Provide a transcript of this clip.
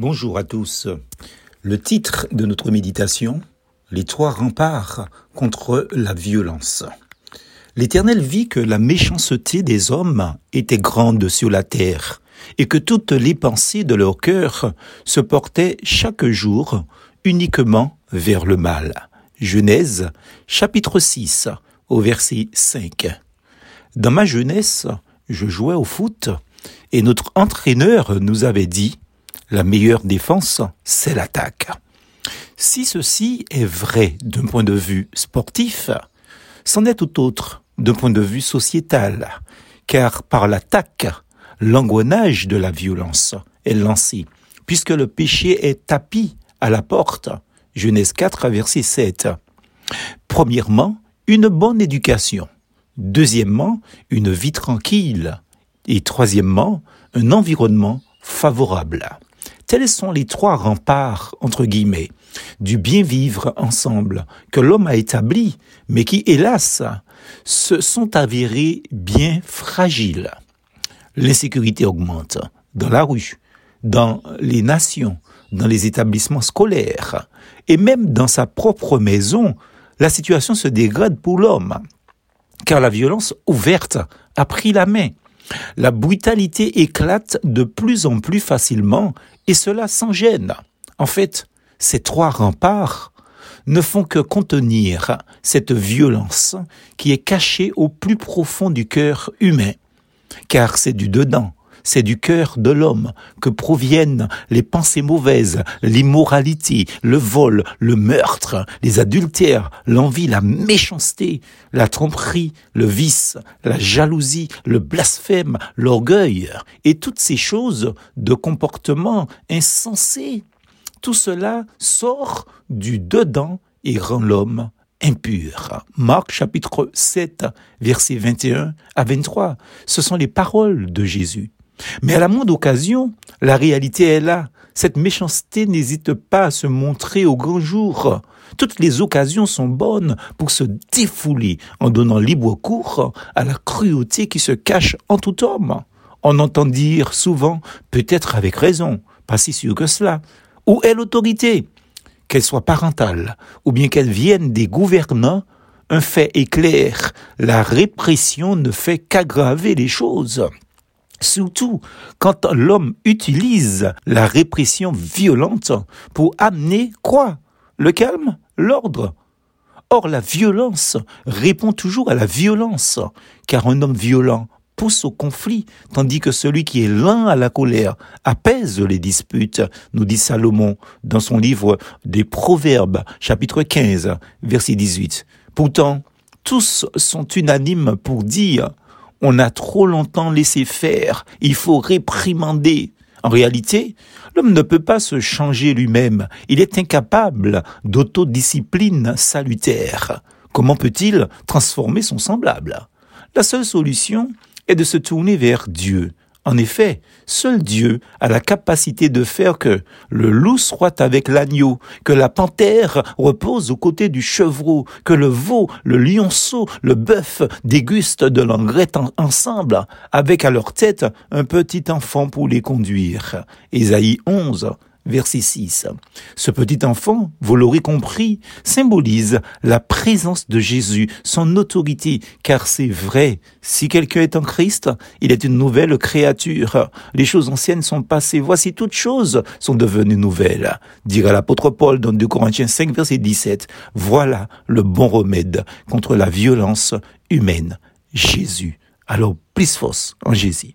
Bonjour à tous. Le titre de notre méditation, Les trois remparts contre la violence. L'Éternel vit que la méchanceté des hommes était grande sur la terre, et que toutes les pensées de leur cœur se portaient chaque jour uniquement vers le mal. Genèse, chapitre 6, au verset 5. Dans ma jeunesse, je jouais au foot, et notre entraîneur nous avait dit la meilleure défense, c'est l'attaque. Si ceci est vrai d'un point de vue sportif, c'en est tout autre d'un point de vue sociétal, car par l'attaque, l'engrenage de la violence est lancé, puisque le péché est tapis à la porte. Genèse 4, verset 7. Premièrement, une bonne éducation. Deuxièmement, une vie tranquille. Et troisièmement, un environnement favorable. Tels sont les trois remparts, entre guillemets, du bien vivre ensemble que l'homme a établi, mais qui, hélas, se sont avérés bien fragiles. L'insécurité augmente dans la rue, dans les nations, dans les établissements scolaires, et même dans sa propre maison, la situation se dégrade pour l'homme, car la violence ouverte a pris la main. La brutalité éclate de plus en plus facilement et cela sans gêne. En fait, ces trois remparts ne font que contenir cette violence qui est cachée au plus profond du cœur humain, car c'est du dedans, c'est du cœur de l'homme que proviennent les pensées mauvaises, l'immoralité, le vol, le meurtre, les adultères, l'envie, la méchanceté, la tromperie, le vice, la jalousie, le blasphème, l'orgueil, et toutes ces choses de comportement insensé. Tout cela sort du dedans et rend l'homme impur. Marc chapitre 7, versets 21 à 23. Ce sont les paroles de Jésus. Mais à la moindre occasion, la réalité est là. Cette méchanceté n'hésite pas à se montrer au grand jour. Toutes les occasions sont bonnes pour se défouler en donnant libre cours à la cruauté qui se cache en tout homme. On entend dire souvent, peut-être avec raison, pas si sûr que cela, où est l'autorité? Qu'elle soit parentale ou bien qu'elle vienne des gouvernants, un fait est clair, la répression ne fait qu'aggraver les choses. Surtout quand l'homme utilise la répression violente pour amener quoi? Le calme? L'ordre? Or la violence répond toujours à la violence, car un homme violent pousse au conflit, tandis que celui qui est lent à la colère apaise les disputes, nous dit Salomon dans son livre des Proverbes, chapitre 15, verset 18. Pourtant, tous sont unanimes pour dire on a trop longtemps laissé faire, il faut réprimander. En réalité, l'homme ne peut pas se changer lui-même, il est incapable d'autodiscipline salutaire. Comment peut-il transformer son semblable? La seule solution est de se tourner vers Dieu, en effet, seul Dieu a la capacité de faire que le loup soit avec l'agneau, que la panthère repose aux côtés du chevreau, que le veau, le lionceau, le bœuf dégustent de l'engrais ensemble, avec à leur tête un petit enfant pour les conduire. Ésaïe 11, verset 6. Ce petit enfant, vous l'aurez compris, symbolise la présence de Jésus, son autorité, car c'est vrai, si quelqu'un est en Christ, il est une nouvelle créature. Les choses anciennes sont passées, voici toutes choses sont devenues nouvelles. Dira l'apôtre Paul dans 2 Corinthiens 5, verset 17, voilà le bon remède contre la violence humaine. Jésus. Alors, plus force en Jésus.